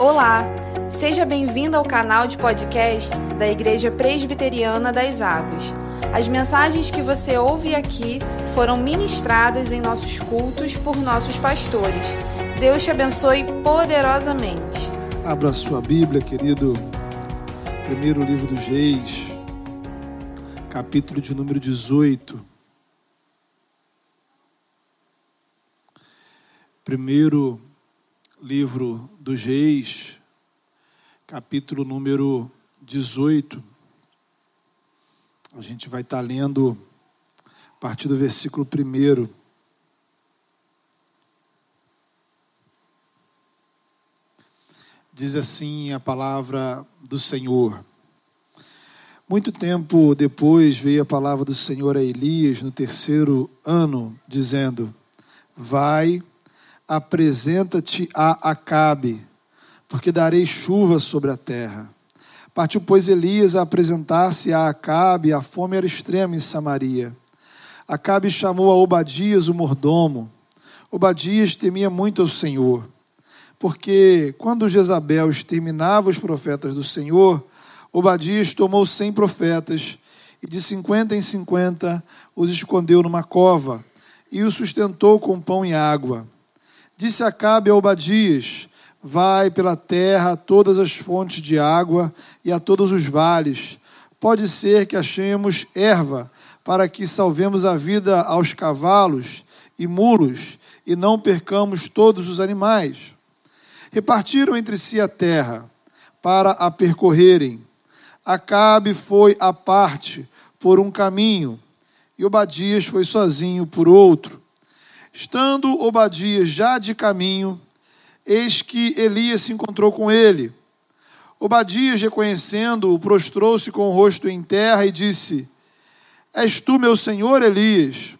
Olá, seja bem-vindo ao canal de podcast da Igreja Presbiteriana das Águas. As mensagens que você ouve aqui foram ministradas em nossos cultos por nossos pastores. Deus te abençoe poderosamente. Abra sua Bíblia, querido. Primeiro livro dos Reis, capítulo de número 18. Primeiro livro dos Reis, capítulo número 18. A gente vai estar lendo a partir do versículo 1. Diz assim a palavra do Senhor. Muito tempo depois veio a palavra do Senhor a Elias no terceiro ano, dizendo: Vai apresenta-te a Acabe, porque darei chuva sobre a terra. Partiu, pois, Elias a apresentar-se a Acabe, a fome era extrema em Samaria. Acabe chamou a Obadias, o mordomo. Obadias temia muito ao Senhor, porque quando Jezabel exterminava os profetas do Senhor, Obadias tomou cem profetas e de cinquenta em cinquenta os escondeu numa cova e os sustentou com pão e água. Disse Acabe a Obadias: Vai pela terra a todas as fontes de água e a todos os vales. Pode ser que achemos erva, para que salvemos a vida aos cavalos e mulos e não percamos todos os animais. Repartiram entre si a terra para a percorrerem. Acabe foi à parte por um caminho e Obadias foi sozinho por outro. Estando Obadias já de caminho, eis que Elias se encontrou com ele. Obadias, reconhecendo-o, prostrou-se com o rosto em terra e disse: És tu, meu senhor Elias?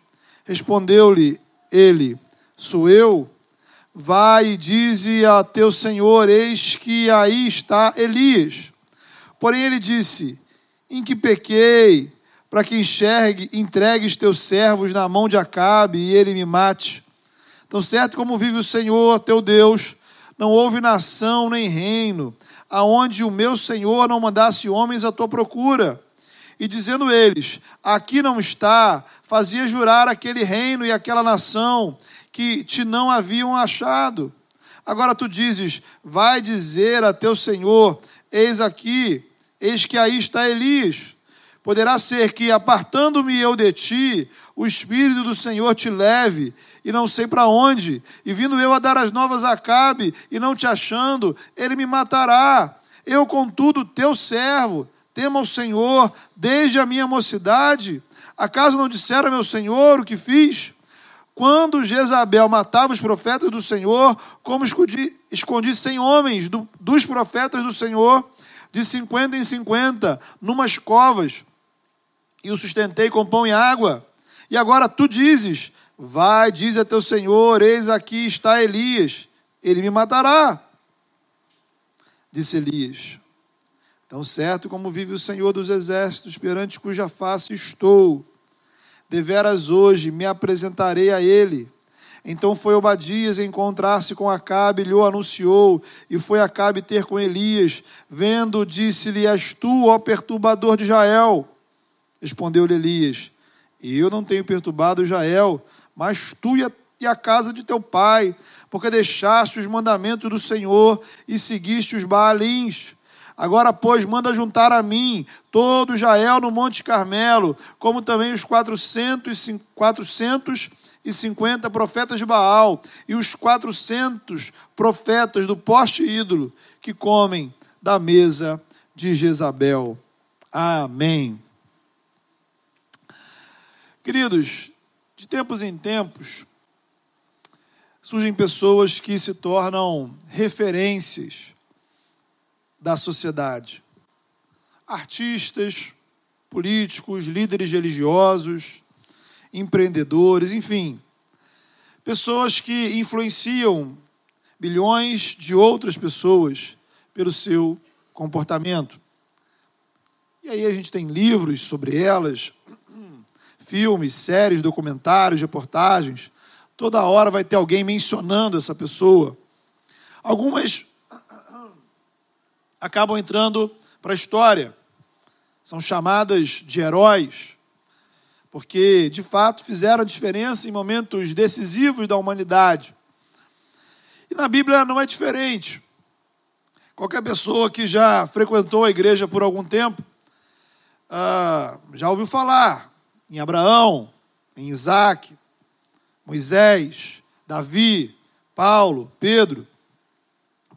Respondeu-lhe ele: Sou eu. Vai e dize a teu senhor: Eis que aí está Elias. Porém ele disse: Em que pequei? Para que enxergue, entregues teus servos na mão de Acabe e ele me mate. Tão certo como vive o Senhor, teu Deus, não houve nação nem reino, aonde o meu Senhor não mandasse homens à tua procura. E dizendo eles: Aqui não está, fazia jurar aquele reino e aquela nação que te não haviam achado. Agora tu dizes: Vai dizer a teu Senhor: Eis aqui, eis que aí está Elias Poderá ser que, apartando-me eu de ti, o Espírito do Senhor te leve, e não sei para onde, e vindo eu a dar as novas a Cabe, e não te achando, ele me matará. Eu, contudo, teu servo, tema o Senhor desde a minha mocidade. Acaso não disseram meu Senhor o que fiz? Quando Jezabel matava os profetas do Senhor, como escondi, escondi cem homens do, dos profetas do Senhor, de cinquenta em cinquenta, numas covas, e o sustentei com pão e água. E agora tu dizes: Vai, diz a teu senhor, eis aqui está Elias, ele me matará. Disse Elias: Tão certo como vive o Senhor dos exércitos, perante cuja face estou, deveras hoje me apresentarei a ele. Então foi Obadias encontrar-se com Acabe, lhe o anunciou, e foi Acabe ter com Elias. Vendo, disse-lhe: És tu, ó perturbador de Israel. Respondeu-lhe Elias: Eu não tenho perturbado Israel, mas tu e a, e a casa de teu pai, porque deixaste os mandamentos do Senhor e seguiste os Baalins. Agora, pois, manda juntar a mim todo Israel no Monte Carmelo, como também os 400, 450 profetas de Baal e os 400 profetas do poste ídolo que comem da mesa de Jezabel. Amém. Queridos, de tempos em tempos, surgem pessoas que se tornam referências da sociedade. Artistas, políticos, líderes religiosos, empreendedores, enfim. Pessoas que influenciam bilhões de outras pessoas pelo seu comportamento. E aí a gente tem livros sobre elas, filmes, séries, documentários, reportagens, toda hora vai ter alguém mencionando essa pessoa. Algumas acabam entrando para a história. São chamadas de heróis, porque de fato fizeram a diferença em momentos decisivos da humanidade. E na Bíblia não é diferente. Qualquer pessoa que já frequentou a igreja por algum tempo ah, já ouviu falar em Abraão, em Isaac, Moisés, Davi, Paulo, Pedro.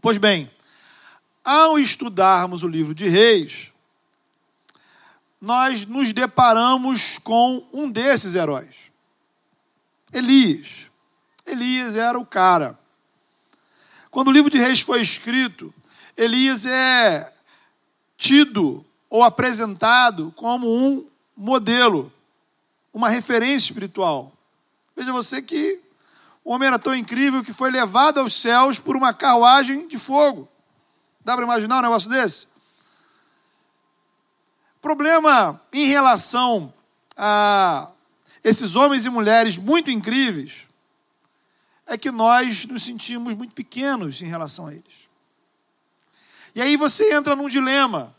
Pois bem, ao estudarmos o livro de Reis, nós nos deparamos com um desses heróis, Elias. Elias era o cara. Quando o livro de Reis foi escrito, Elias é tido ou apresentado como um modelo, uma referência espiritual. Veja você que o homem era tão incrível que foi levado aos céus por uma carruagem de fogo. Dá para imaginar um negócio desse? Problema em relação a esses homens e mulheres muito incríveis é que nós nos sentimos muito pequenos em relação a eles. E aí você entra num dilema.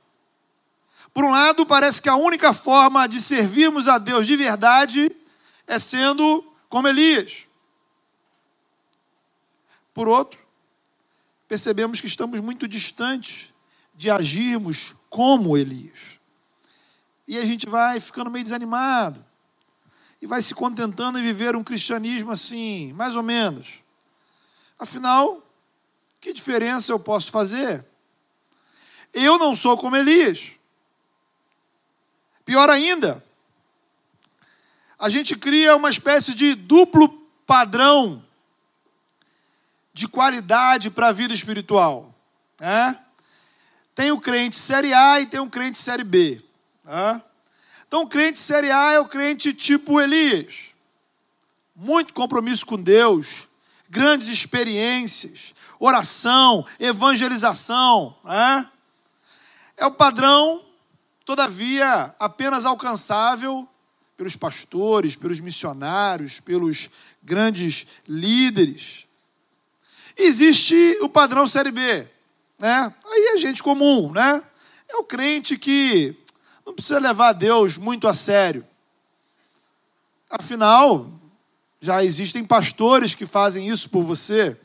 Por um lado, parece que a única forma de servirmos a Deus de verdade é sendo como Elias. Por outro, percebemos que estamos muito distantes de agirmos como Elias. E a gente vai ficando meio desanimado. E vai se contentando em viver um cristianismo assim, mais ou menos. Afinal, que diferença eu posso fazer? Eu não sou como Elias. Pior ainda, a gente cria uma espécie de duplo padrão de qualidade para a vida espiritual. Né? Tem o crente série A e tem o crente série B. Né? Então, o crente série A é o crente tipo Elias. Muito compromisso com Deus, grandes experiências, oração, evangelização. Né? É o padrão, todavia, apenas alcançável pelos pastores, pelos missionários, pelos grandes líderes. Existe o padrão série B, né? Aí é gente comum, né? É o crente que não precisa levar Deus muito a sério. Afinal, já existem pastores que fazem isso por você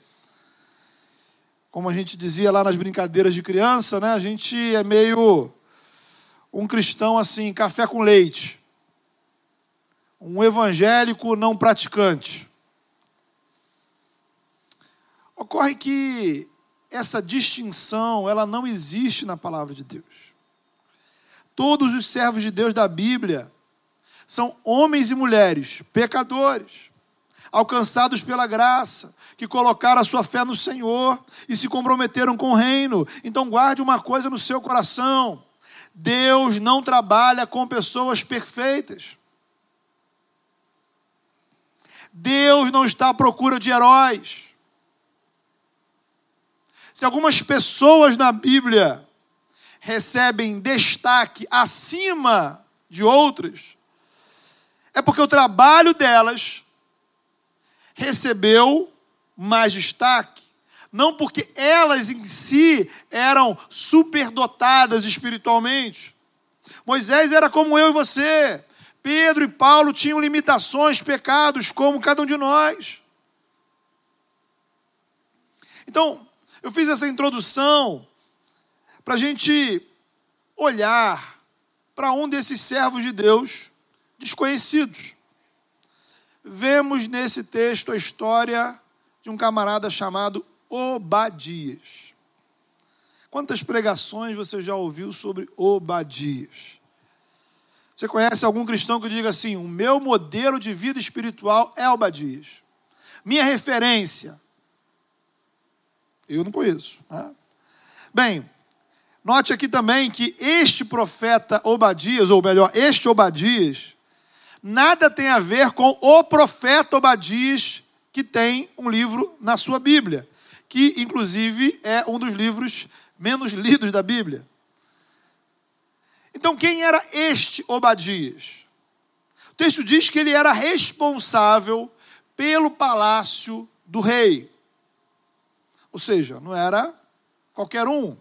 como a gente dizia lá nas brincadeiras de criança, né? A gente é meio um cristão assim, café com leite. Um evangélico não praticante. Ocorre que essa distinção, ela não existe na palavra de Deus. Todos os servos de Deus da Bíblia são homens e mulheres pecadores, alcançados pela graça, que colocaram a sua fé no Senhor e se comprometeram com o reino. Então guarde uma coisa no seu coração: Deus não trabalha com pessoas perfeitas. Deus não está à procura de heróis. Se algumas pessoas na Bíblia recebem destaque acima de outras, é porque o trabalho delas recebeu mais destaque, não porque elas em si eram superdotadas espiritualmente. Moisés era como eu e você. Pedro e Paulo tinham limitações, pecados, como cada um de nós. Então, eu fiz essa introdução para a gente olhar para um desses servos de Deus desconhecidos. Vemos nesse texto a história de um camarada chamado Obadias. Quantas pregações você já ouviu sobre Obadias? Você conhece algum cristão que diga assim: o meu modelo de vida espiritual é Obadias? Minha referência? Eu não conheço. Né? Bem, note aqui também que este profeta Obadias, ou melhor, este Obadias, nada tem a ver com o profeta Obadias que tem um livro na sua Bíblia, que inclusive é um dos livros menos lidos da Bíblia. Então, quem era este Obadias? O texto diz que ele era responsável pelo palácio do rei. Ou seja, não era qualquer um.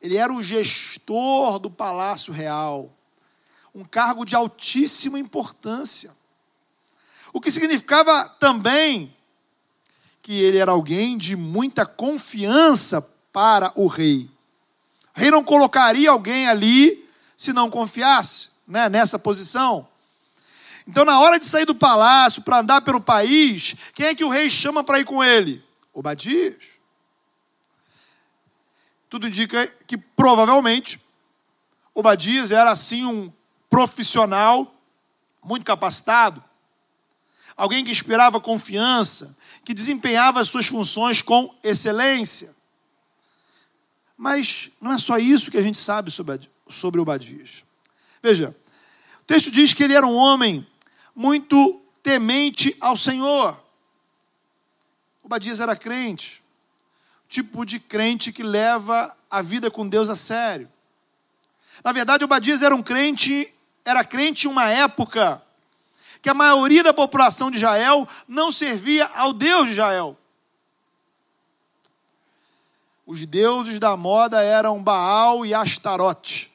Ele era o gestor do palácio real, um cargo de altíssima importância. O que significava também que ele era alguém de muita confiança para o rei. O rei não colocaria alguém ali se não confiasse né, nessa posição. Então, na hora de sair do palácio para andar pelo país, quem é que o rei chama para ir com ele? Obadias. Tudo indica que provavelmente Obadias era assim um profissional muito capacitado, alguém que inspirava confiança, que desempenhava as suas funções com excelência. Mas não é só isso que a gente sabe sobre Obadias. Veja, o texto diz que ele era um homem muito temente ao Senhor. Obadias era crente, tipo de crente que leva a vida com Deus a sério. Na verdade, Obadias era um crente, era crente em uma época que a maioria da população de Israel não servia ao Deus de Israel. Os deuses da moda eram Baal e Astarote.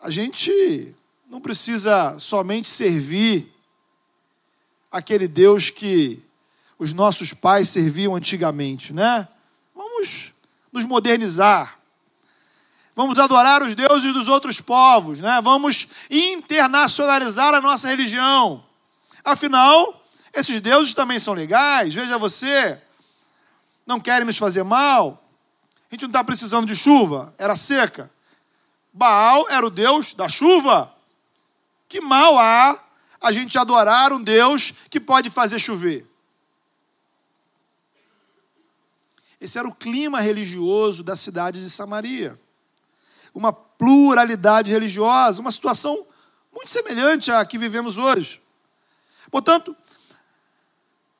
A gente não precisa somente servir aquele Deus que os nossos pais serviam antigamente, né? Vamos nos modernizar. Vamos adorar os deuses dos outros povos, né? Vamos internacionalizar a nossa religião. Afinal, esses deuses também são legais. Veja você, não querem nos fazer mal. A gente não está precisando de chuva, era seca. Baal era o deus da chuva. Que mal há a gente adorar um Deus que pode fazer chover? Esse era o clima religioso da cidade de Samaria uma pluralidade religiosa, uma situação muito semelhante à que vivemos hoje. Portanto,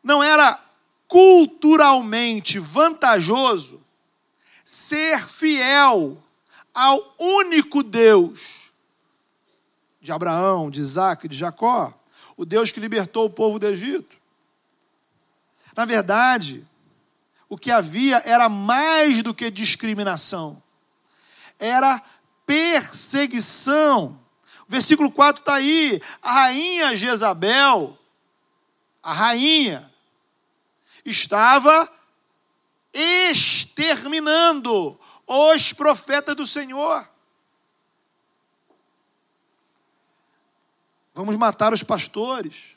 não era culturalmente vantajoso ser fiel ao único Deus de Abraão, de Isaac, de Jacó, o Deus que libertou o povo do Egito. Na verdade, o que havia era mais do que discriminação era perseguição. O versículo 4 está aí. A rainha Jezabel, a rainha, estava exterminando os profetas do Senhor. Vamos matar os pastores.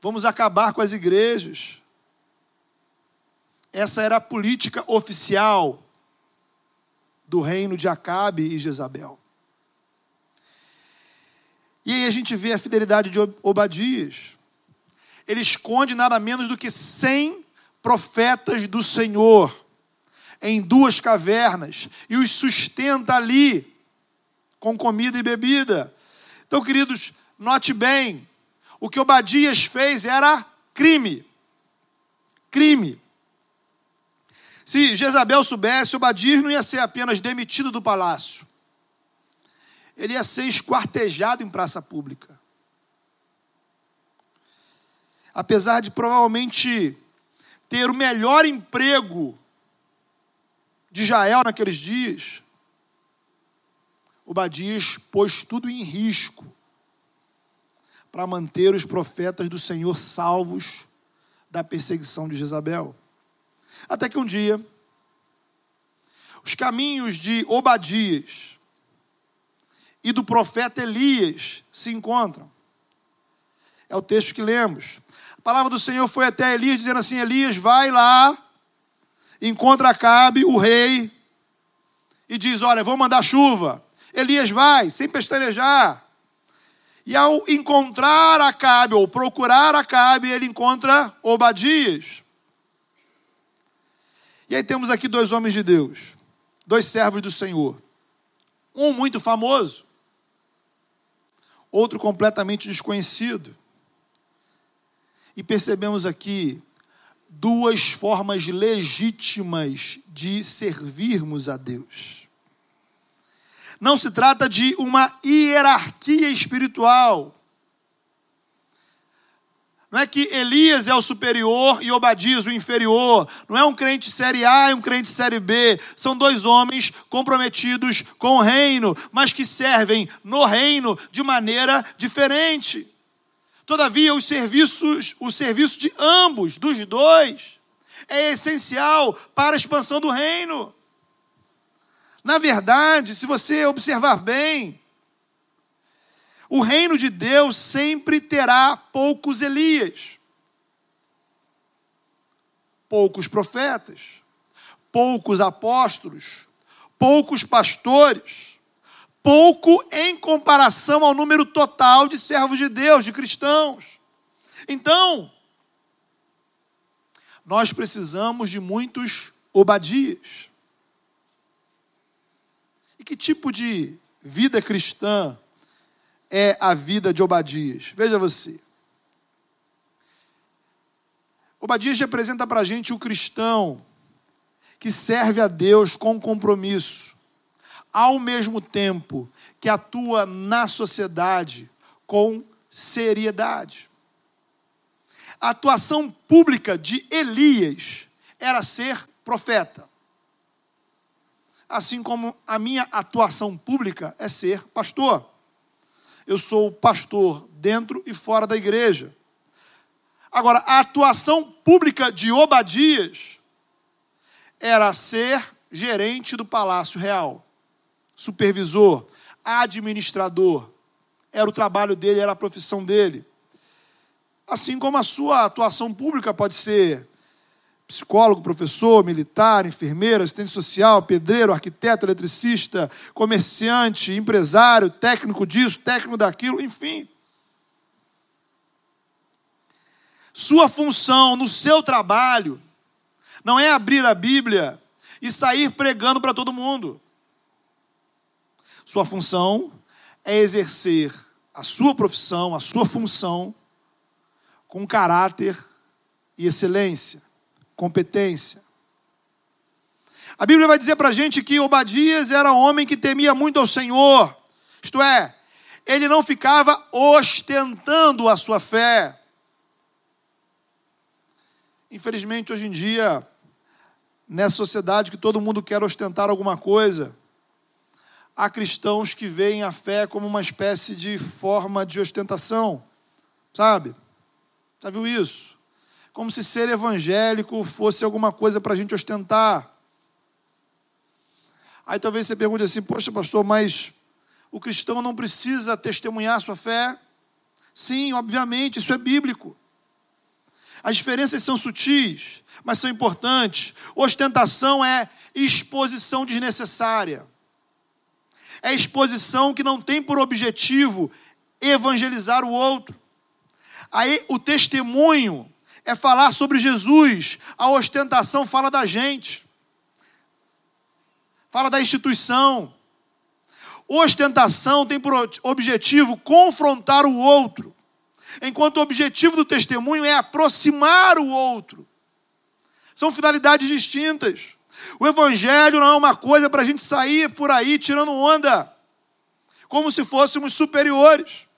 Vamos acabar com as igrejas. Essa era a política oficial do reino de Acabe e Jezabel. E aí a gente vê a fidelidade de Obadias. Ele esconde nada menos do que 100 profetas do Senhor em duas cavernas e os sustenta ali com comida e bebida. Então, queridos, note bem, o que Obadias fez era crime. Crime. Se Jezabel soubesse, Obadias não ia ser apenas demitido do palácio. Ele ia ser esquartejado em praça pública. Apesar de provavelmente ter o melhor emprego de Israel naqueles dias, Obadias pôs tudo em risco para manter os profetas do Senhor salvos da perseguição de Jezabel. Até que um dia, os caminhos de Obadias e do profeta Elias se encontram. É o texto que lemos. A palavra do Senhor foi até Elias dizendo assim: Elias, vai lá, encontra Acabe, o rei, e diz: Olha, vou mandar chuva. Elias vai, sem pestanejar. E ao encontrar Acabe, ou procurar Acabe, ele encontra Obadias. E aí temos aqui dois homens de Deus, dois servos do Senhor. Um muito famoso, outro completamente desconhecido. E percebemos aqui duas formas legítimas de servirmos a Deus. Não se trata de uma hierarquia espiritual. Não é que Elias é o superior e Obadias o inferior. Não é um crente série A e um crente série B. São dois homens comprometidos com o reino, mas que servem no reino de maneira diferente. Todavia, os serviços, o serviço de ambos, dos dois, é essencial para a expansão do reino. Na verdade, se você observar bem, o reino de Deus sempre terá poucos Elias, poucos profetas, poucos apóstolos, poucos pastores, pouco em comparação ao número total de servos de Deus, de cristãos. Então, nós precisamos de muitos Obadias. E que tipo de vida cristã é a vida de Obadias? Veja você. Obadias representa para a gente o cristão que serve a Deus com compromisso, ao mesmo tempo que atua na sociedade com seriedade. A atuação pública de Elias era ser profeta. Assim como a minha atuação pública é ser pastor eu sou pastor dentro e fora da igreja. Agora, a atuação pública de Obadias era ser gerente do palácio real, supervisor, administrador. Era o trabalho dele, era a profissão dele. Assim como a sua atuação pública pode ser psicólogo, professor, militar, enfermeira, assistente social, pedreiro, arquiteto, eletricista, comerciante, empresário, técnico disso, técnico daquilo, enfim. Sua função no seu trabalho não é abrir a Bíblia e sair pregando para todo mundo. Sua função é exercer a sua profissão, a sua função com caráter e excelência competência. A Bíblia vai dizer para a gente que Obadias era um homem que temia muito ao Senhor, isto é, ele não ficava ostentando a sua fé. Infelizmente, hoje em dia, nessa sociedade que todo mundo quer ostentar alguma coisa, há cristãos que veem a fé como uma espécie de forma de ostentação, sabe? Já viu isso? Como se ser evangélico fosse alguma coisa para a gente ostentar. Aí talvez você pergunte assim: Poxa, pastor, mas o cristão não precisa testemunhar sua fé? Sim, obviamente, isso é bíblico. As diferenças são sutis, mas são importantes. Ostentação é exposição desnecessária. É exposição que não tem por objetivo evangelizar o outro. Aí o testemunho é falar sobre Jesus. A ostentação fala da gente, fala da instituição. Ostentação tem por objetivo confrontar o outro, enquanto o objetivo do testemunho é aproximar o outro. São finalidades distintas. O Evangelho não é uma coisa para a gente sair por aí tirando onda, como se fôssemos superiores.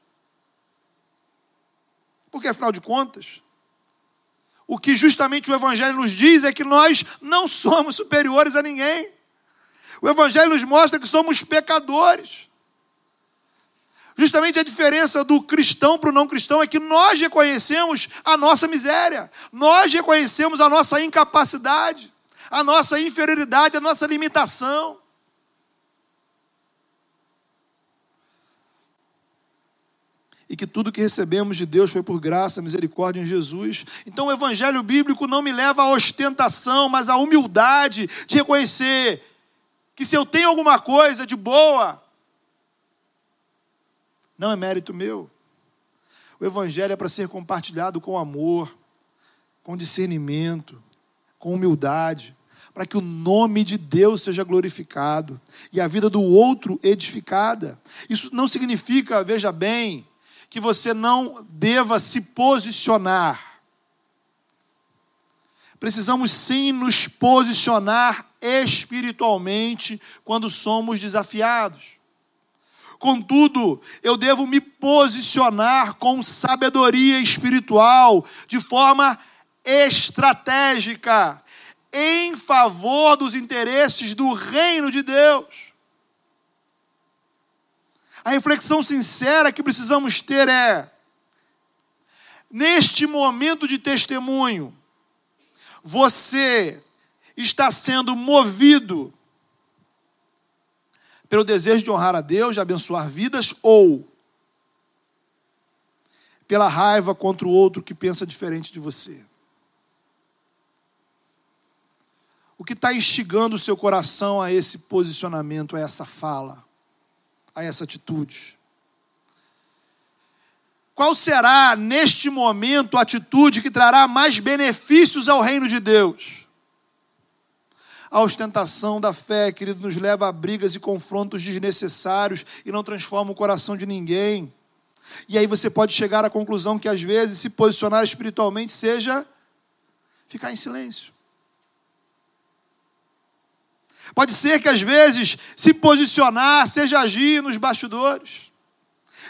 Porque, afinal de contas, o que justamente o Evangelho nos diz é que nós não somos superiores a ninguém. O Evangelho nos mostra que somos pecadores. Justamente a diferença do cristão para o não cristão é que nós reconhecemos a nossa miséria, nós reconhecemos a nossa incapacidade, a nossa inferioridade, a nossa limitação. E que tudo que recebemos de Deus foi por graça, misericórdia em Jesus. Então o evangelho bíblico não me leva à ostentação, mas à humildade de reconhecer que se eu tenho alguma coisa de boa, não é mérito meu. O evangelho é para ser compartilhado com amor, com discernimento, com humildade, para que o nome de Deus seja glorificado e a vida do outro edificada. Isso não significa, veja bem, que você não deva se posicionar. Precisamos sim nos posicionar espiritualmente quando somos desafiados. Contudo, eu devo me posicionar com sabedoria espiritual, de forma estratégica, em favor dos interesses do reino de Deus. A reflexão sincera que precisamos ter é: neste momento de testemunho, você está sendo movido pelo desejo de honrar a Deus, de abençoar vidas, ou pela raiva contra o outro que pensa diferente de você? O que está instigando o seu coração a esse posicionamento, a essa fala, a essa atitude? Qual será, neste momento, a atitude que trará mais benefícios ao reino de Deus? A ostentação da fé, querido, nos leva a brigas e confrontos desnecessários e não transforma o coração de ninguém. E aí você pode chegar à conclusão que às vezes se posicionar espiritualmente seja ficar em silêncio. Pode ser que às vezes se posicionar seja agir nos bastidores.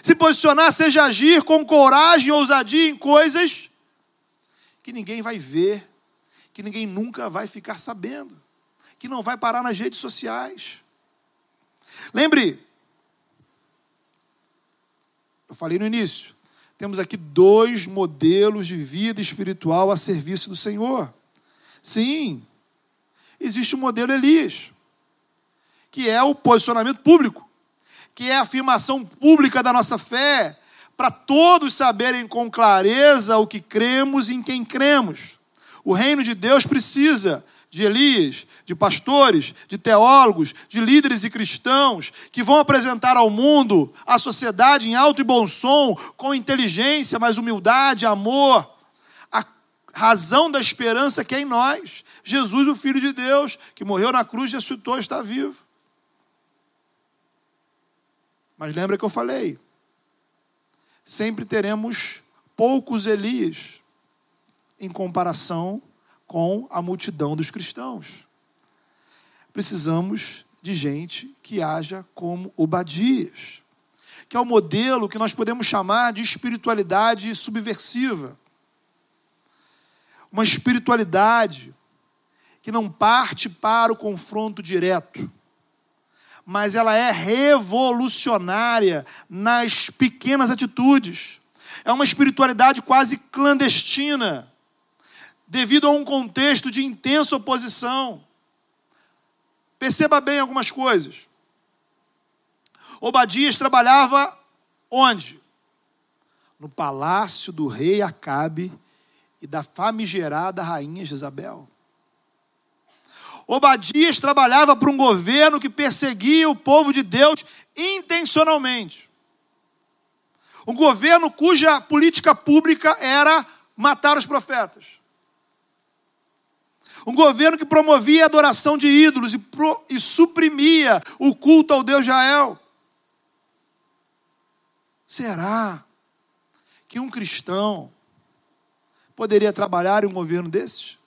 Se posicionar seja agir com coragem e ousadia em coisas que ninguém vai ver, que ninguém nunca vai ficar sabendo que não vai parar nas redes sociais. Lembre, eu falei no início, temos aqui dois modelos de vida espiritual a serviço do Senhor. Sim, existe o modelo Elias, que é o posicionamento público, que é a afirmação pública da nossa fé, para todos saberem com clareza o que cremos e em quem cremos. O reino de Deus precisa de Elias, de pastores, de teólogos, de líderes e cristãos que vão apresentar ao mundo, à sociedade em alto e bom som, com inteligência, mas humildade, amor, a razão da esperança que é em nós. Jesus, o Filho de Deus, que morreu na cruz, ressuscitou, está vivo. Mas lembra que eu falei? Sempre teremos poucos Elias em comparação com a multidão dos cristãos. Precisamos de gente que haja como Obadias, que é o modelo que nós podemos chamar de espiritualidade subversiva. Uma espiritualidade que não parte para o confronto direto, mas ela é revolucionária nas pequenas atitudes. É uma espiritualidade quase clandestina devido a um contexto de intensa oposição. Perceba bem algumas coisas. Obadias trabalhava onde? No palácio do rei Acabe e da famigerada rainha Jezabel. Obadias trabalhava para um governo que perseguia o povo de Deus intencionalmente. Um governo cuja política pública era matar os profetas. Um governo que promovia a adoração de ídolos e, pro, e suprimia o culto ao Deus Jael. Será que um cristão poderia trabalhar em um governo desses?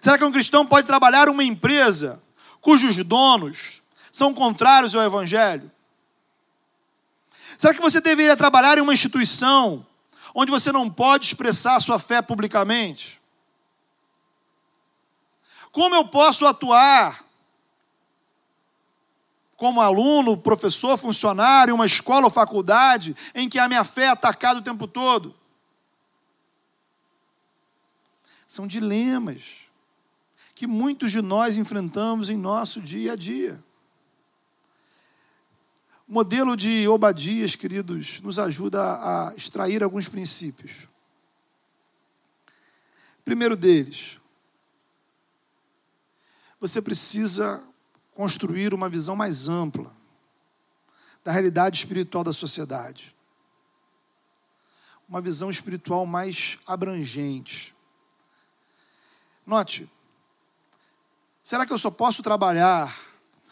Será que um cristão pode trabalhar uma empresa cujos donos são contrários ao Evangelho? Será que você deveria trabalhar em uma instituição onde você não pode expressar sua fé publicamente? Como eu posso atuar como aluno, professor, funcionário, uma escola ou faculdade em que a minha fé é atacada o tempo todo? São dilemas que muitos de nós enfrentamos em nosso dia a dia. O modelo de Obadias, queridos, nos ajuda a extrair alguns princípios. Primeiro deles, você precisa construir uma visão mais ampla da realidade espiritual da sociedade. Uma visão espiritual mais abrangente. Note, será que eu só posso trabalhar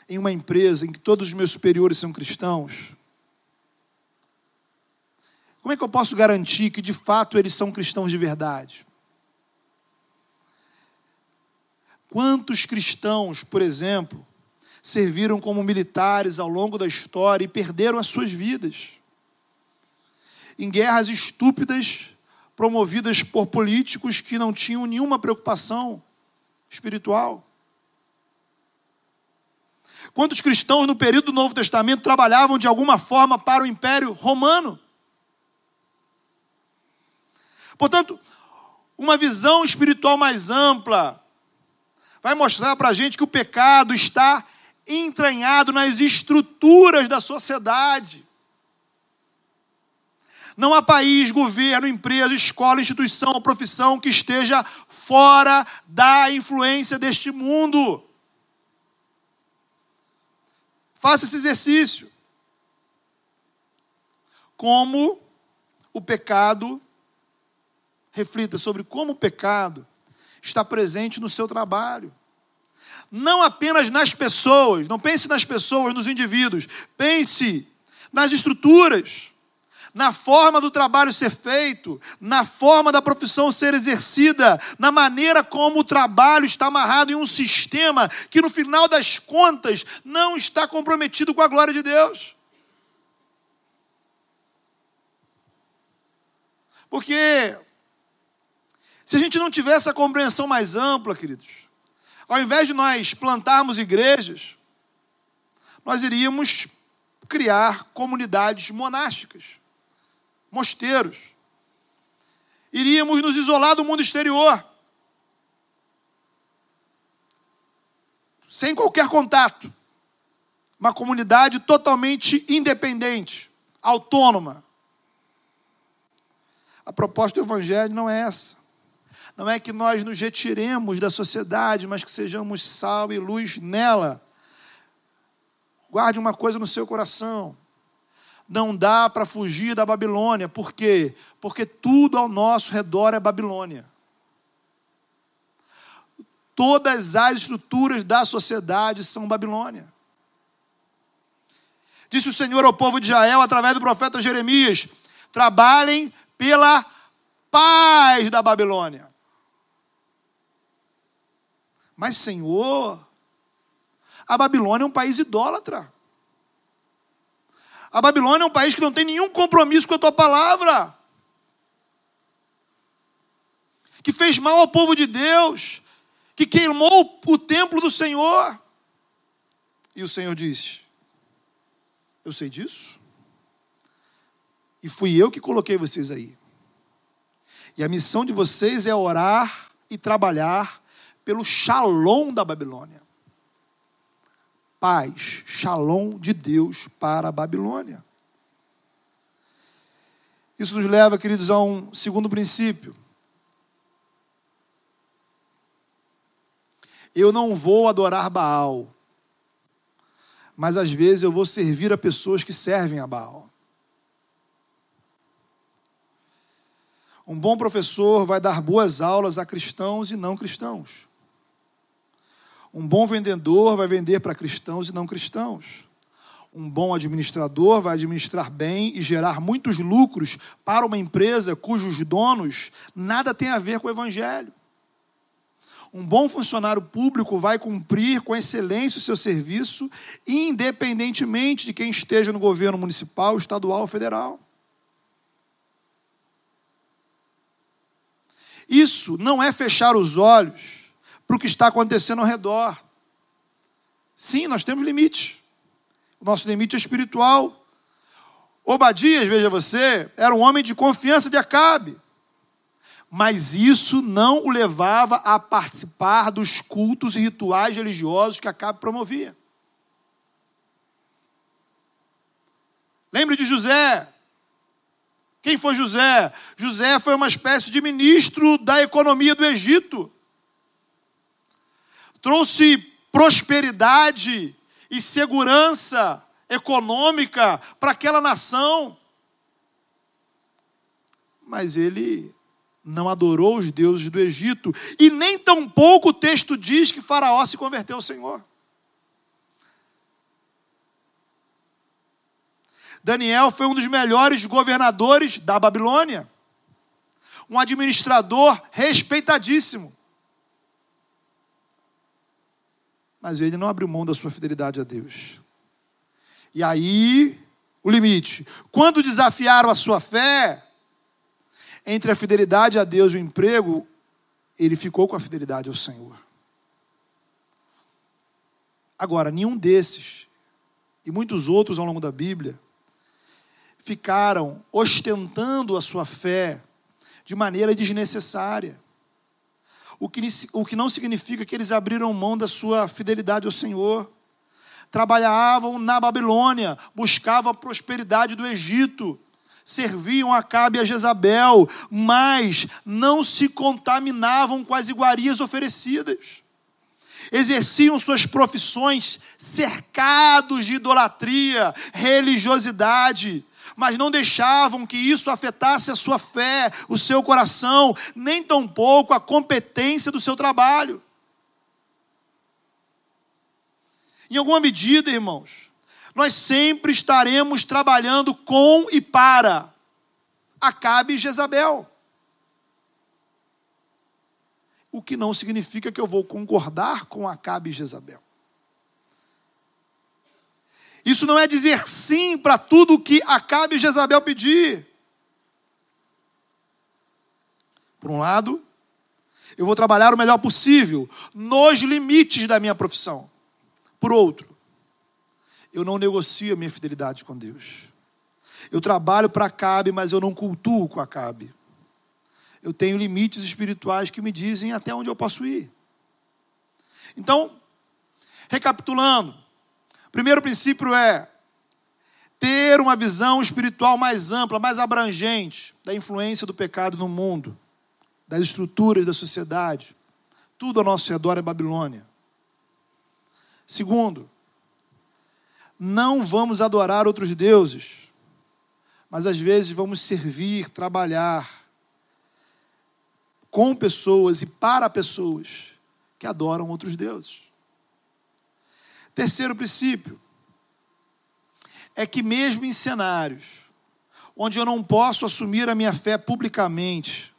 em uma empresa em que todos os meus superiores são cristãos? Como é que eu posso garantir que de fato eles são cristãos de verdade? Quantos cristãos, por exemplo, serviram como militares ao longo da história e perderam as suas vidas em guerras estúpidas promovidas por políticos que não tinham nenhuma preocupação espiritual. Quantos cristãos no período do Novo Testamento trabalhavam de alguma forma para o Império Romano? Portanto, uma visão espiritual mais ampla vai mostrar para a gente que o pecado está entranhado nas estruturas da sociedade. Não há país, governo, empresa, escola, instituição ou profissão que esteja fora da influência deste mundo. Faça esse exercício. Como o pecado, reflita sobre como o pecado está presente no seu trabalho. Não apenas nas pessoas, não pense nas pessoas, nos indivíduos, pense nas estruturas na forma do trabalho ser feito, na forma da profissão ser exercida, na maneira como o trabalho está amarrado em um sistema que, no final das contas, não está comprometido com a glória de Deus. Porque, se a gente não tiver essa compreensão mais ampla, queridos, ao invés de nós plantarmos igrejas, nós iríamos criar comunidades monásticas mosteiros. Iríamos nos isolar do mundo exterior. Sem qualquer contato. Uma comunidade totalmente independente, autônoma. A proposta do Evangelho não é essa. Não é que nós nos retiremos da sociedade, mas que sejamos sal e luz nela. Guarde uma coisa no seu coração não dá para fugir da Babilônia. Por quê? Porque tudo ao nosso redor é Babilônia. Todas as estruturas da sociedade são Babilônia. Disse o Senhor ao povo de Israel através do profeta Jeremias: trabalhem pela paz da Babilônia. Mas, Senhor, a Babilônia é um país idólatra. A Babilônia é um país que não tem nenhum compromisso com a tua palavra. Que fez mal ao povo de Deus. Que queimou o templo do Senhor. E o Senhor disse: Eu sei disso. E fui eu que coloquei vocês aí. E a missão de vocês é orar e trabalhar pelo shalom da Babilônia paz, shalom de Deus para a Babilônia. Isso nos leva, queridos, a um segundo princípio. Eu não vou adorar Baal, mas às vezes eu vou servir a pessoas que servem a Baal. Um bom professor vai dar boas aulas a cristãos e não cristãos. Um bom vendedor vai vender para cristãos e não cristãos. Um bom administrador vai administrar bem e gerar muitos lucros para uma empresa cujos donos nada tem a ver com o evangelho. Um bom funcionário público vai cumprir com excelência o seu serviço, independentemente de quem esteja no governo municipal, estadual ou federal. Isso não é fechar os olhos para o que está acontecendo ao redor. Sim, nós temos limites. O nosso limite é espiritual. Obadias, veja você, era um homem de confiança de Acabe. Mas isso não o levava a participar dos cultos e rituais religiosos que Acabe promovia. Lembre de José. Quem foi José? José foi uma espécie de ministro da economia do Egito trouxe prosperidade e segurança econômica para aquela nação. Mas ele não adorou os deuses do Egito, e nem tampouco o texto diz que Faraó se converteu ao Senhor. Daniel foi um dos melhores governadores da Babilônia, um administrador respeitadíssimo. Mas ele não abriu mão da sua fidelidade a Deus. E aí, o limite. Quando desafiaram a sua fé, entre a fidelidade a Deus e o emprego, ele ficou com a fidelidade ao Senhor. Agora, nenhum desses, e muitos outros ao longo da Bíblia, ficaram ostentando a sua fé de maneira desnecessária. O que, o que não significa que eles abriram mão da sua fidelidade ao Senhor. Trabalhavam na Babilônia, buscavam a prosperidade do Egito, serviam a Cabe e a Jezabel, mas não se contaminavam com as iguarias oferecidas exerciam suas profissões cercados de idolatria, religiosidade, mas não deixavam que isso afetasse a sua fé, o seu coração, nem tampouco a competência do seu trabalho. Em alguma medida, irmãos, nós sempre estaremos trabalhando com e para Acabe e Jezabel o que não significa que eu vou concordar com Acabe e Jezabel. Isso não é dizer sim para tudo o que Acabe e Jezabel pedir. Por um lado, eu vou trabalhar o melhor possível, nos limites da minha profissão. Por outro, eu não negocio a minha fidelidade com Deus. Eu trabalho para Acabe, mas eu não cultuo com Acabe eu tenho limites espirituais que me dizem até onde eu posso ir. Então, recapitulando, primeiro princípio é ter uma visão espiritual mais ampla, mais abrangente da influência do pecado no mundo, das estruturas da sociedade. Tudo ao nosso redor é Babilônia. Segundo, não vamos adorar outros deuses, mas às vezes vamos servir, trabalhar, com pessoas e para pessoas que adoram outros deuses. Terceiro princípio é que, mesmo em cenários onde eu não posso assumir a minha fé publicamente,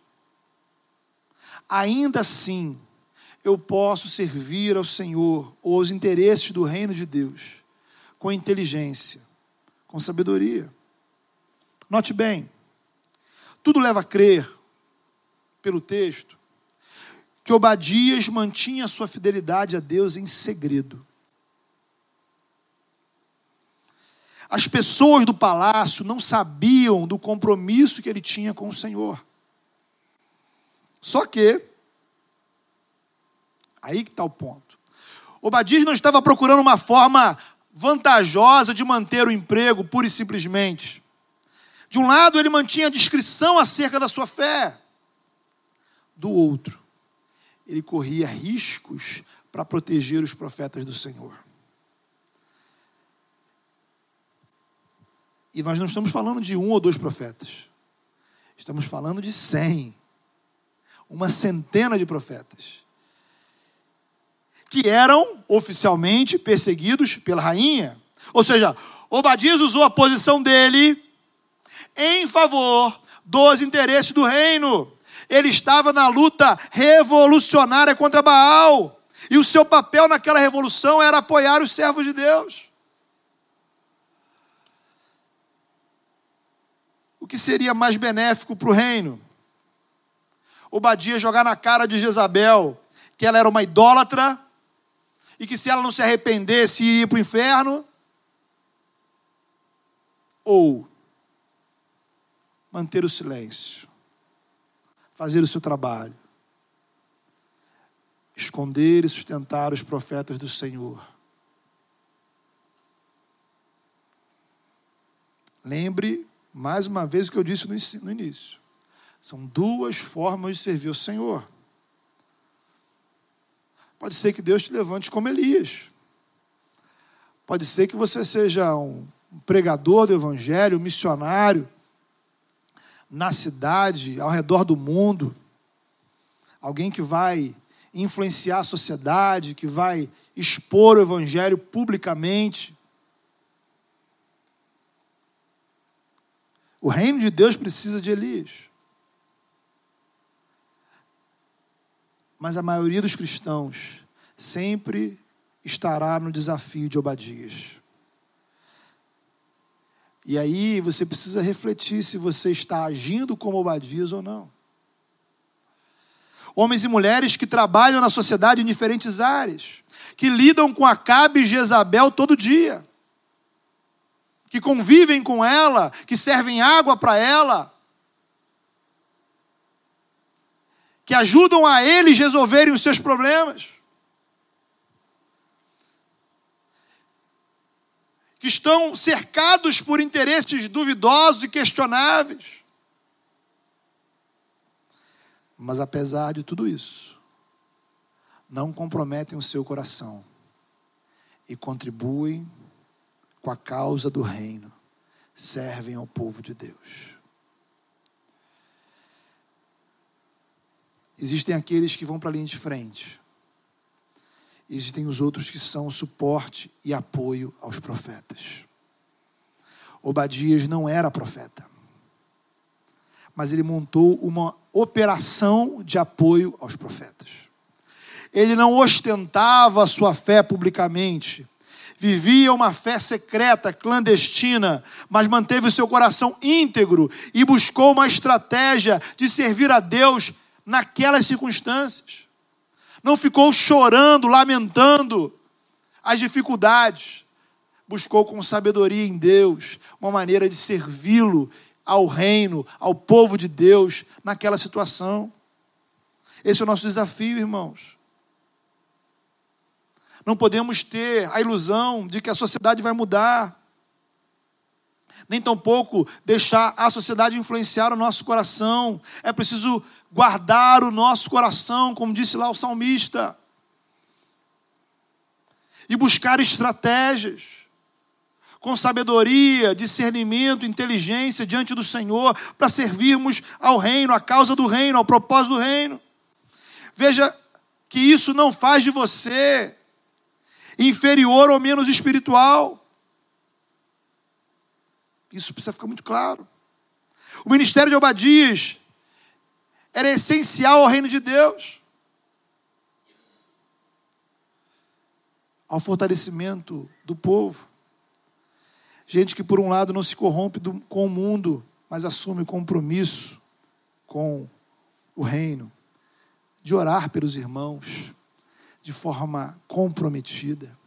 ainda assim eu posso servir ao Senhor ou aos interesses do reino de Deus com inteligência, com sabedoria. Note bem, tudo leva a crer pelo texto, que Obadias mantinha sua fidelidade a Deus em segredo. As pessoas do palácio não sabiam do compromisso que ele tinha com o Senhor. Só que, aí que está o ponto. Obadias não estava procurando uma forma vantajosa de manter o emprego, pura e simplesmente. De um lado, ele mantinha a descrição acerca da sua fé do outro, ele corria riscos para proteger os profetas do Senhor. E nós não estamos falando de um ou dois profetas. Estamos falando de cem. Uma centena de profetas. Que eram oficialmente perseguidos pela rainha. Ou seja, Obadias usou a posição dele em favor dos interesses do reino ele estava na luta revolucionária contra Baal. E o seu papel naquela revolução era apoiar os servos de Deus. Que seria mais benéfico para o reino? Obadia jogar na cara de Jezabel que ela era uma idólatra e que se ela não se arrependesse ia para o inferno? Ou manter o silêncio? fazer o seu trabalho. Esconder e sustentar os profetas do Senhor. Lembre, mais uma vez, o que eu disse no início. São duas formas de servir o Senhor. Pode ser que Deus te levante como Elias. Pode ser que você seja um pregador do Evangelho, um missionário na cidade, ao redor do mundo, alguém que vai influenciar a sociedade, que vai expor o evangelho publicamente. O reino de Deus precisa de Elias. Mas a maioria dos cristãos sempre estará no desafio de Obadias. E aí você precisa refletir se você está agindo como Obadias ou não. Homens e mulheres que trabalham na sociedade em diferentes áreas, que lidam com Acabe e Jezabel todo dia, que convivem com ela, que servem água para ela, que ajudam a eles resolverem os seus problemas. Que estão cercados por interesses duvidosos e questionáveis. Mas apesar de tudo isso, não comprometem o seu coração e contribuem com a causa do reino, servem ao povo de Deus. Existem aqueles que vão para a linha de frente. Existem os outros que são suporte e apoio aos profetas. Obadias não era profeta, mas ele montou uma operação de apoio aos profetas. Ele não ostentava a sua fé publicamente, vivia uma fé secreta, clandestina, mas manteve o seu coração íntegro e buscou uma estratégia de servir a Deus naquelas circunstâncias. Não ficou chorando, lamentando as dificuldades. Buscou com sabedoria em Deus uma maneira de servi-lo ao reino, ao povo de Deus naquela situação. Esse é o nosso desafio, irmãos. Não podemos ter a ilusão de que a sociedade vai mudar nem tampouco deixar a sociedade influenciar o nosso coração. É preciso guardar o nosso coração, como disse lá o salmista, e buscar estratégias com sabedoria, discernimento, inteligência diante do Senhor para servirmos ao reino, à causa do reino, ao propósito do reino. Veja que isso não faz de você inferior ou menos espiritual. Isso precisa ficar muito claro. O ministério de Obadias era essencial ao reino de Deus. Ao fortalecimento do povo. Gente que, por um lado, não se corrompe do, com o mundo, mas assume compromisso com o reino, de orar pelos irmãos de forma comprometida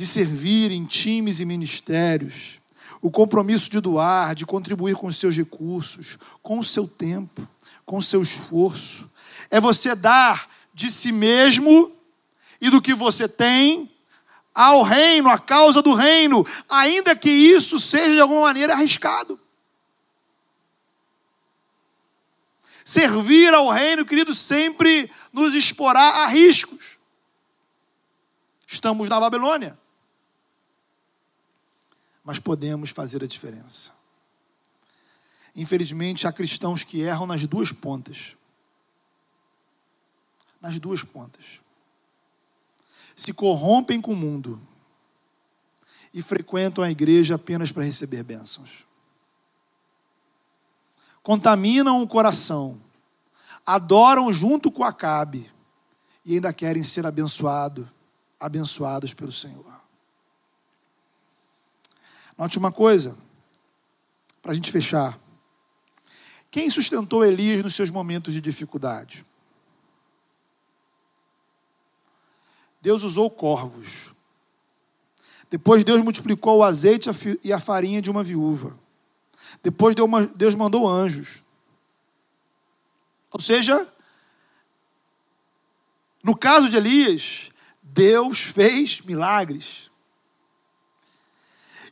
de servir em times e ministérios, o compromisso de doar, de contribuir com os seus recursos, com o seu tempo, com o seu esforço. É você dar de si mesmo e do que você tem ao reino, à causa do reino, ainda que isso seja de alguma maneira arriscado. Servir ao reino, querido, sempre nos exporá a riscos. Estamos na Babilônia mas podemos fazer a diferença. Infelizmente, há cristãos que erram nas duas pontas. Nas duas pontas. Se corrompem com o mundo e frequentam a igreja apenas para receber bênçãos. Contaminam o coração, adoram junto com Acabe e ainda querem ser abençoado, abençoados pelo Senhor. Note uma coisa, para a gente fechar. Quem sustentou Elias nos seus momentos de dificuldade? Deus usou corvos. Depois Deus multiplicou o azeite e a farinha de uma viúva. Depois Deus mandou anjos. Ou seja, no caso de Elias, Deus fez milagres.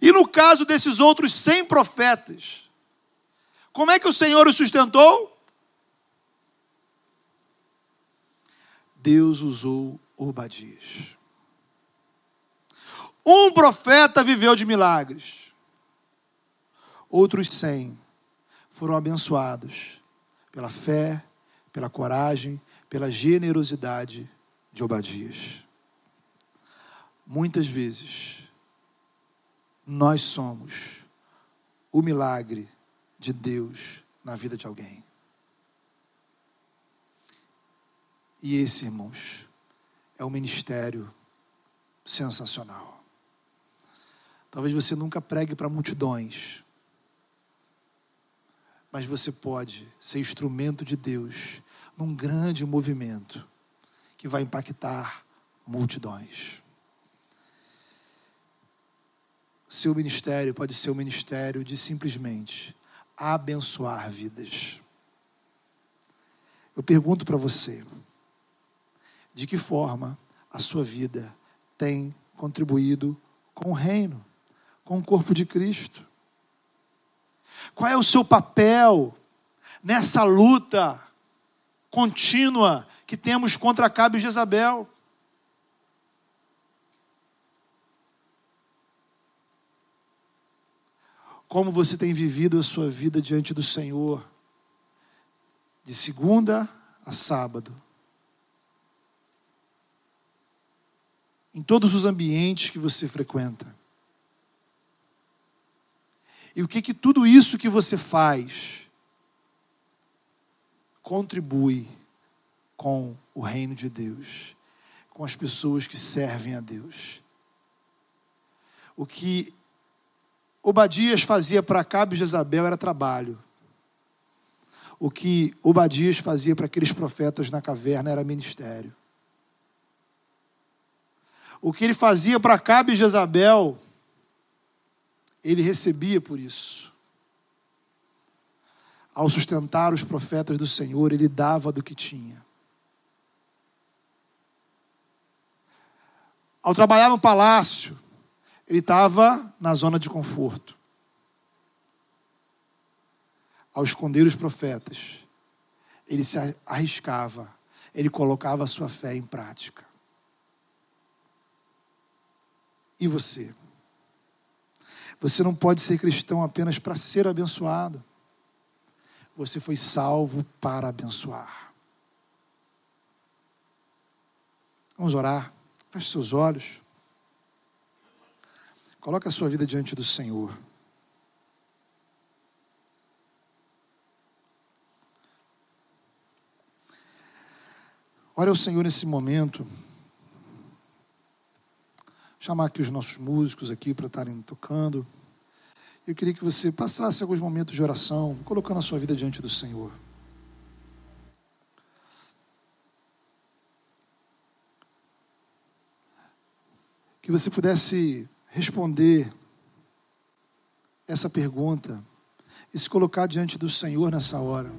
E no caso desses outros cem profetas, como é que o Senhor os sustentou? Deus usou Obadias. Um profeta viveu de milagres. Outros cem foram abençoados pela fé, pela coragem, pela generosidade de Obadias. Muitas vezes, nós somos o milagre de Deus na vida de alguém. E esse, irmãos, é um ministério sensacional. Talvez você nunca pregue para multidões, mas você pode ser instrumento de Deus num grande movimento que vai impactar multidões. Seu ministério pode ser o um ministério de simplesmente abençoar vidas. Eu pergunto para você, de que forma a sua vida tem contribuído com o reino, com o corpo de Cristo? Qual é o seu papel nessa luta contínua que temos contra Cabe e Jezabel? Como você tem vivido a sua vida diante do Senhor, de segunda a sábado, em todos os ambientes que você frequenta. E o que que tudo isso que você faz contribui com o reino de Deus, com as pessoas que servem a Deus. O que Obadias fazia para Cabe e Jezabel era trabalho. O que Obadias fazia para aqueles profetas na caverna era ministério. O que ele fazia para Cabe e Jezabel, ele recebia por isso. Ao sustentar os profetas do Senhor, ele dava do que tinha. Ao trabalhar no palácio, ele estava na zona de conforto. Ao esconder os profetas, ele se arriscava, ele colocava a sua fé em prática. E você? Você não pode ser cristão apenas para ser abençoado. Você foi salvo para abençoar. Vamos orar. Feche seus olhos. Coloque a sua vida diante do Senhor. Ore ao Senhor nesse momento. Chamar aqui os nossos músicos aqui para estarem tocando. Eu queria que você passasse alguns momentos de oração, colocando a sua vida diante do Senhor. Que você pudesse responder essa pergunta e se colocar diante do Senhor nessa hora.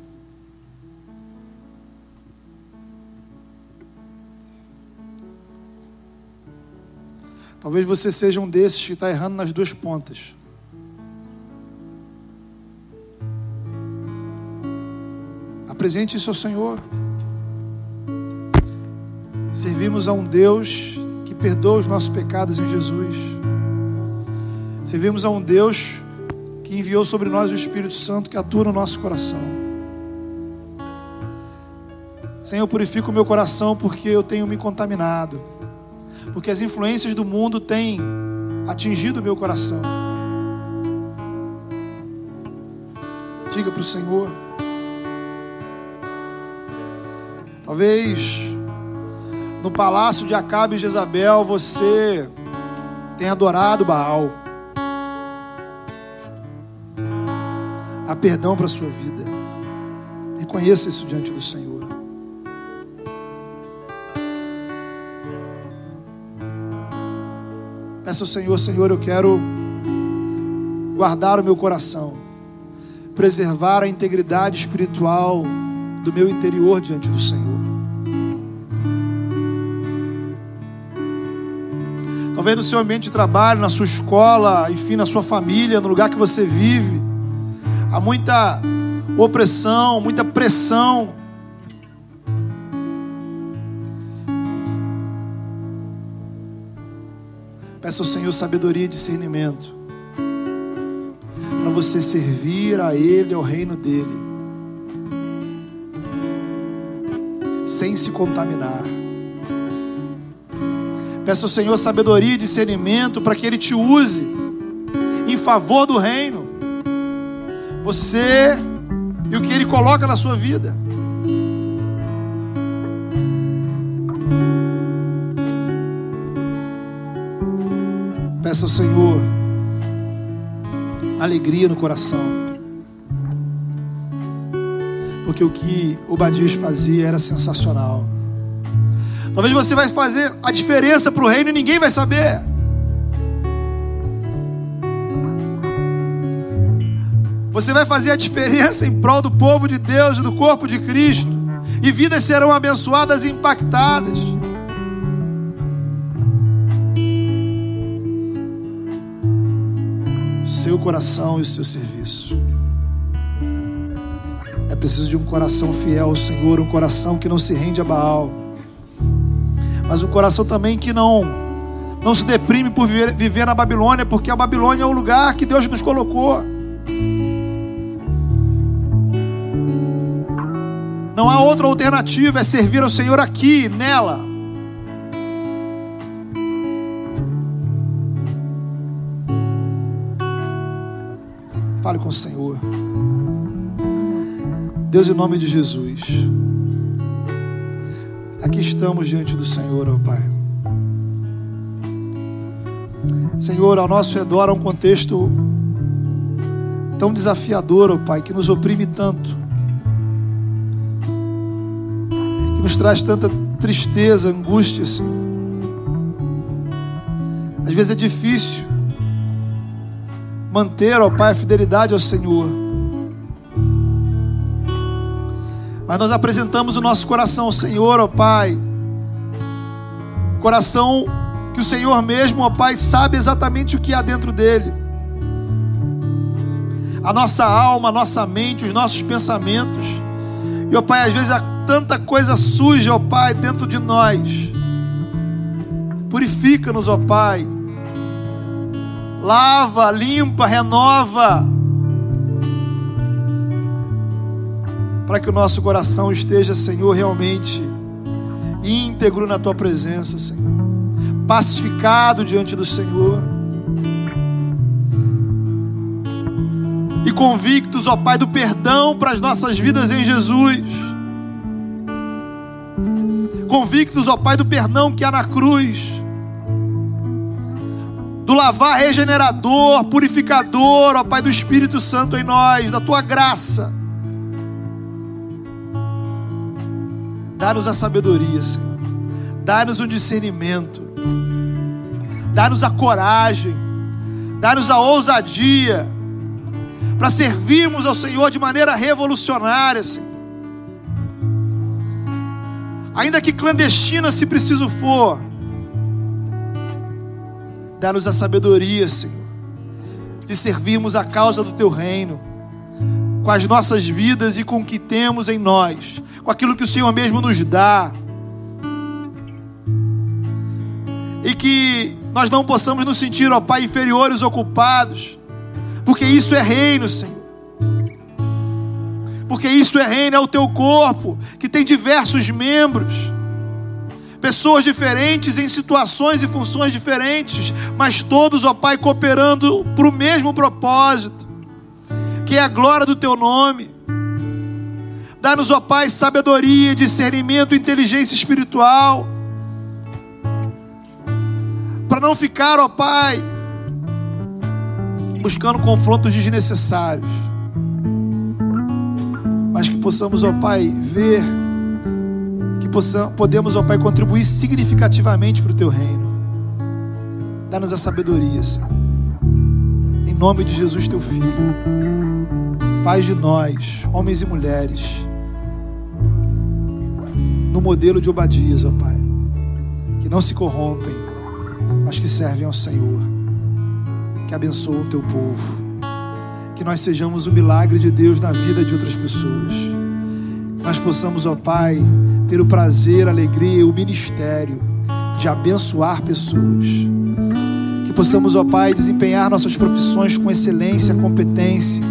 Talvez você seja um desses que está errando nas duas pontas. Apresente isso ao Senhor. Servimos a um Deus que perdoa os nossos pecados em Jesus. Servimos a um Deus que enviou sobre nós o Espírito Santo que atua no nosso coração. Senhor, purifica o meu coração porque eu tenho me contaminado, porque as influências do mundo têm atingido o meu coração. Diga para o Senhor. Talvez no palácio de Acabe e Jezabel você tenha adorado Baal. há perdão para a sua vida. Reconheça isso diante do Senhor. Peça ao Senhor, Senhor, eu quero guardar o meu coração, preservar a integridade espiritual do meu interior diante do Senhor. Talvez no seu ambiente de trabalho, na sua escola, enfim, na sua família, no lugar que você vive, há muita opressão, muita pressão. Peça ao Senhor sabedoria e discernimento para você servir a Ele, ao reino dele, sem se contaminar. Peça ao Senhor sabedoria e discernimento para que Ele te use em favor do reino você e o que Ele coloca na sua vida. Peça ao Senhor alegria no coração. Porque o que Obadias fazia era sensacional. Talvez você vai fazer a diferença para o reino e ninguém vai saber. Você vai fazer a diferença em prol do povo de Deus e do corpo de Cristo. E vidas serão abençoadas e impactadas. Seu coração e o seu serviço. É preciso de um coração fiel ao Senhor, um coração que não se rende a Baal, mas um coração também que não não se deprime por viver, viver na Babilônia, porque a Babilônia é o lugar que Deus nos colocou. Não há outra alternativa, é servir ao Senhor aqui, nela. Fale com o Senhor. Deus, em nome de Jesus. Aqui estamos diante do Senhor, ó Pai. Senhor, ao nosso redor há um contexto tão desafiador, ó Pai, que nos oprime tanto. que nos traz tanta tristeza, angústia, Senhor. Às vezes é difícil manter, ó Pai, a fidelidade ao Senhor. Mas nós apresentamos o nosso coração ao Senhor, ó Pai. Coração que o Senhor mesmo, ó Pai, sabe exatamente o que há dentro dele. A nossa alma, a nossa mente, os nossos pensamentos. E, ó Pai, às vezes a tanta coisa suja, ó Pai, dentro de nós. Purifica-nos, ó Pai. Lava, limpa, renova. Para que o nosso coração esteja, Senhor, realmente íntegro na tua presença, Senhor. Pacificado diante do Senhor. E convictos, ó Pai, do perdão para as nossas vidas em Jesus convictos, ó Pai, do perdão que há na cruz, do lavar regenerador, purificador, ó Pai, do Espírito Santo em nós, da tua graça. Dá-nos a sabedoria, Senhor. Dá-nos o discernimento. Dá-nos a coragem. Dá-nos a ousadia para servirmos ao Senhor de maneira revolucionária, Senhor ainda que clandestina, se preciso for. Dá-nos a sabedoria, Senhor, de servirmos a causa do Teu reino, com as nossas vidas e com o que temos em nós, com aquilo que o Senhor mesmo nos dá. E que nós não possamos nos sentir, ó Pai, inferiores ou culpados, porque isso é reino, Senhor porque isso é reino, é o teu corpo, que tem diversos membros, pessoas diferentes em situações e funções diferentes, mas todos, ó Pai, cooperando para o mesmo propósito, que é a glória do teu nome. Dá-nos, ó Pai, sabedoria, discernimento, inteligência espiritual, para não ficar, ó Pai, buscando confrontos desnecessários mas que possamos, ó Pai, ver possamos, podemos, ó Pai, contribuir significativamente para o Teu reino. Dá-nos a sabedoria, Senhor. Em nome de Jesus, Teu Filho. Faz de nós, homens e mulheres, no modelo de Obadias, ó Pai, que não se corrompem, mas que servem ao Senhor, que abençoam o Teu povo que nós sejamos o milagre de Deus na vida de outras pessoas. Nós possamos, ó Pai, ter o prazer, a alegria, o ministério de abençoar pessoas. Que possamos, ó Pai, desempenhar nossas profissões com excelência, competência.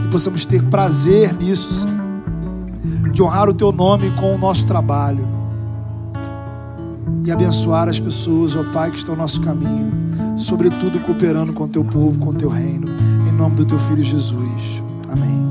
Que possamos ter prazer nisso, Senhor. De honrar o Teu nome com o nosso trabalho e abençoar as pessoas, ó Pai, que estão no nosso caminho, sobretudo cooperando com o teu povo, com o teu reino, em nome do teu filho Jesus. Amém.